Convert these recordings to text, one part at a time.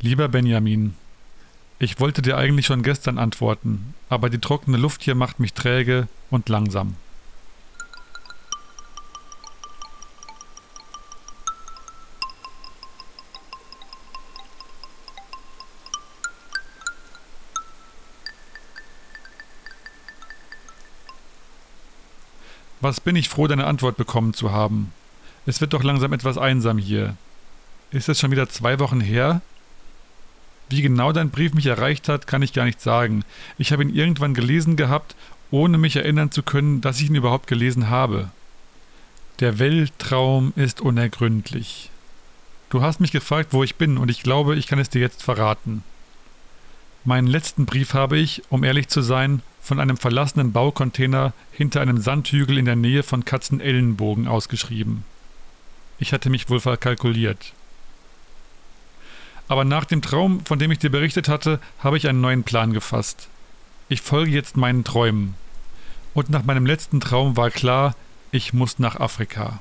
Lieber Benjamin, ich wollte dir eigentlich schon gestern antworten, aber die trockene Luft hier macht mich träge und langsam. Was bin ich froh, deine Antwort bekommen zu haben. Es wird doch langsam etwas einsam hier. Ist es schon wieder zwei Wochen her? Wie genau dein Brief mich erreicht hat, kann ich gar nicht sagen. Ich habe ihn irgendwann gelesen gehabt, ohne mich erinnern zu können, dass ich ihn überhaupt gelesen habe. Der Weltraum ist unergründlich. Du hast mich gefragt, wo ich bin, und ich glaube, ich kann es dir jetzt verraten. Meinen letzten Brief habe ich, um ehrlich zu sein, von einem verlassenen Baucontainer hinter einem Sandhügel in der Nähe von Katzenellenbogen ausgeschrieben. Ich hatte mich wohl verkalkuliert. Aber nach dem Traum, von dem ich dir berichtet hatte, habe ich einen neuen Plan gefasst. Ich folge jetzt meinen Träumen. Und nach meinem letzten Traum war klar, ich muss nach Afrika.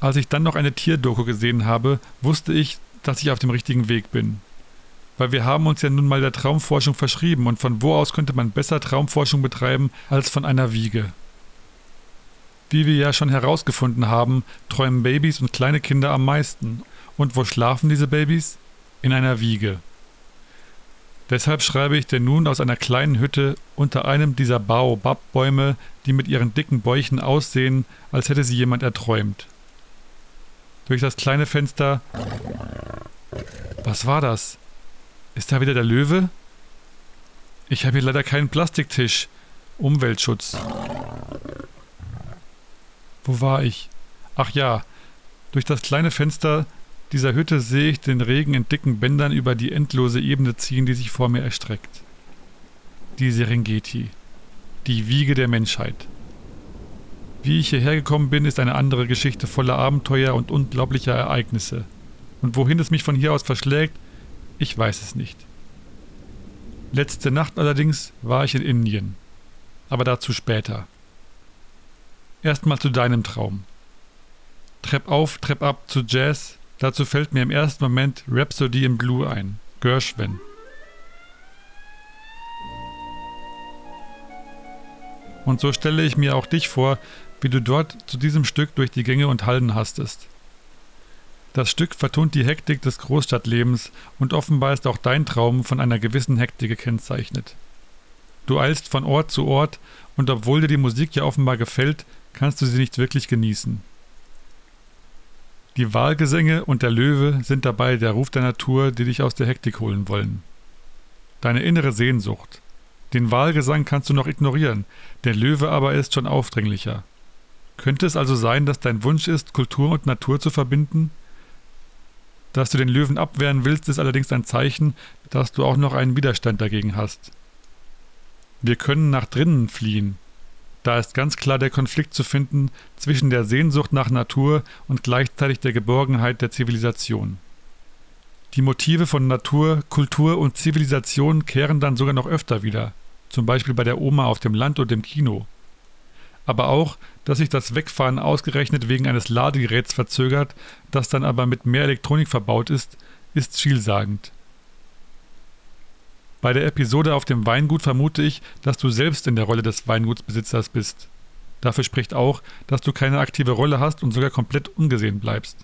Als ich dann noch eine Tierdoku gesehen habe, wusste ich, dass ich auf dem richtigen Weg bin. Weil wir haben uns ja nun mal der Traumforschung verschrieben und von wo aus könnte man besser Traumforschung betreiben als von einer Wiege. Wie wir ja schon herausgefunden haben, träumen Babys und kleine Kinder am meisten. Und wo schlafen diese Babys? In einer Wiege. Deshalb schreibe ich dir nun aus einer kleinen Hütte unter einem dieser Baobab-Bäume, die mit ihren dicken Bäuchen aussehen, als hätte sie jemand erträumt. Durch das kleine Fenster. Was war das? Ist da wieder der Löwe? Ich habe hier leider keinen Plastiktisch. Umweltschutz. Wo war ich? Ach ja, durch das kleine Fenster dieser Hütte sehe ich den Regen in dicken Bändern über die endlose Ebene ziehen, die sich vor mir erstreckt. Die Serengeti. Die Wiege der Menschheit. Wie ich hierher gekommen bin, ist eine andere Geschichte voller Abenteuer und unglaublicher Ereignisse. Und wohin es mich von hier aus verschlägt, ich weiß es nicht. Letzte Nacht allerdings war ich in Indien. Aber dazu später. Erstmal zu deinem Traum. Trepp auf, Trepp ab zu Jazz, Dazu fällt mir im ersten Moment Rhapsody in Blue ein, Gershwin. Und so stelle ich mir auch dich vor, wie du dort zu diesem Stück durch die Gänge und Hallen hastest. Das Stück vertont die Hektik des Großstadtlebens und offenbar ist auch dein Traum von einer gewissen Hektik gekennzeichnet. Du eilst von Ort zu Ort und obwohl dir die Musik ja offenbar gefällt, kannst du sie nicht wirklich genießen. Die Wahlgesänge und der Löwe sind dabei der Ruf der Natur, die dich aus der Hektik holen wollen. Deine innere Sehnsucht. Den Wahlgesang kannst du noch ignorieren, der Löwe aber ist schon aufdringlicher. Könnte es also sein, dass dein Wunsch ist, Kultur und Natur zu verbinden? Dass du den Löwen abwehren willst, ist allerdings ein Zeichen, dass du auch noch einen Widerstand dagegen hast. Wir können nach drinnen fliehen, da ist ganz klar der Konflikt zu finden zwischen der Sehnsucht nach Natur und gleichzeitig der Geborgenheit der Zivilisation. Die Motive von Natur, Kultur und Zivilisation kehren dann sogar noch öfter wieder, zum Beispiel bei der Oma auf dem Land und im Kino. Aber auch, dass sich das Wegfahren ausgerechnet wegen eines Ladegeräts verzögert, das dann aber mit mehr Elektronik verbaut ist, ist vielsagend. Bei der Episode auf dem Weingut vermute ich, dass du selbst in der Rolle des Weingutsbesitzers bist. Dafür spricht auch, dass du keine aktive Rolle hast und sogar komplett ungesehen bleibst.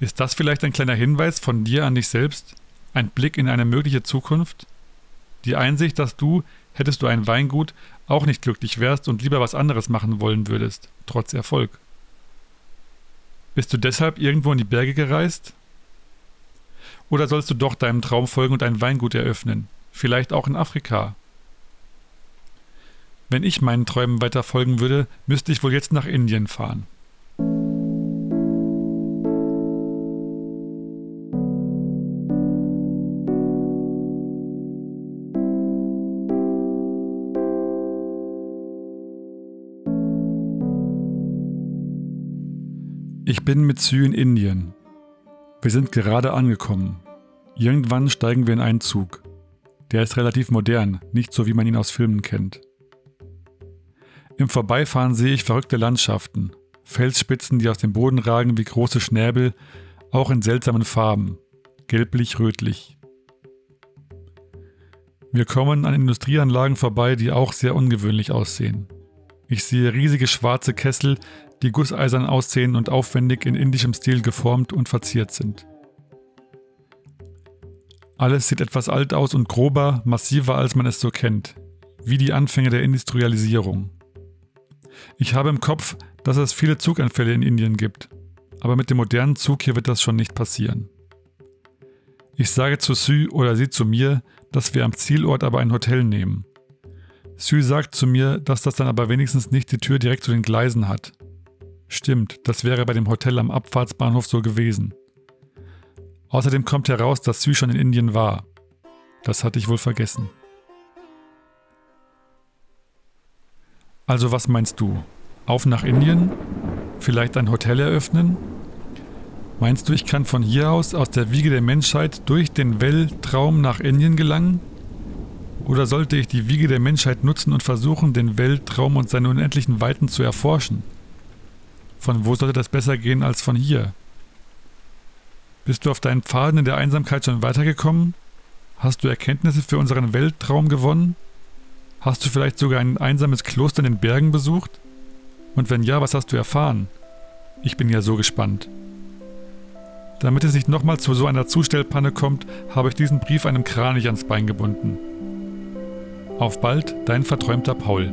Ist das vielleicht ein kleiner Hinweis von dir an dich selbst? Ein Blick in eine mögliche Zukunft? Die Einsicht, dass du, hättest du ein Weingut, auch nicht glücklich wärst und lieber was anderes machen wollen würdest, trotz Erfolg. Bist du deshalb irgendwo in die Berge gereist? Oder sollst du doch deinem Traum folgen und ein Weingut eröffnen? Vielleicht auch in Afrika? Wenn ich meinen Träumen weiter folgen würde, müsste ich wohl jetzt nach Indien fahren. Ich bin mit Sü in Indien. Wir sind gerade angekommen. Irgendwann steigen wir in einen Zug. Der ist relativ modern, nicht so wie man ihn aus Filmen kennt. Im Vorbeifahren sehe ich verrückte Landschaften, Felsspitzen, die aus dem Boden ragen wie große Schnäbel, auch in seltsamen Farben. gelblich-rötlich. Wir kommen an Industrieanlagen vorbei, die auch sehr ungewöhnlich aussehen. Ich sehe riesige schwarze Kessel, die gusseisern aussehen und aufwendig in indischem Stil geformt und verziert sind. Alles sieht etwas alt aus und grober, massiver, als man es so kennt, wie die Anfänge der Industrialisierung. Ich habe im Kopf, dass es viele Zuganfälle in Indien gibt, aber mit dem modernen Zug hier wird das schon nicht passieren. Ich sage zu Sü oder sie zu mir, dass wir am Zielort aber ein Hotel nehmen. Sü sagt zu mir, dass das dann aber wenigstens nicht die Tür direkt zu den Gleisen hat. Stimmt, das wäre bei dem Hotel am Abfahrtsbahnhof so gewesen. Außerdem kommt heraus, dass Sü schon in Indien war. Das hatte ich wohl vergessen. Also was meinst du? Auf nach Indien? Vielleicht ein Hotel eröffnen? Meinst du, ich kann von hier aus, aus der Wiege der Menschheit, durch den Weltraum nach Indien gelangen? Oder sollte ich die Wiege der Menschheit nutzen und versuchen, den Weltraum und seine unendlichen Weiten zu erforschen? Von wo sollte das besser gehen als von hier? Bist du auf deinen Pfaden in der Einsamkeit schon weitergekommen? Hast du Erkenntnisse für unseren Weltraum gewonnen? Hast du vielleicht sogar ein einsames Kloster in den Bergen besucht? Und wenn ja, was hast du erfahren? Ich bin ja so gespannt. Damit es nicht nochmal zu so einer Zustellpanne kommt, habe ich diesen Brief einem Kranich ans Bein gebunden. Auf bald, dein verträumter Paul.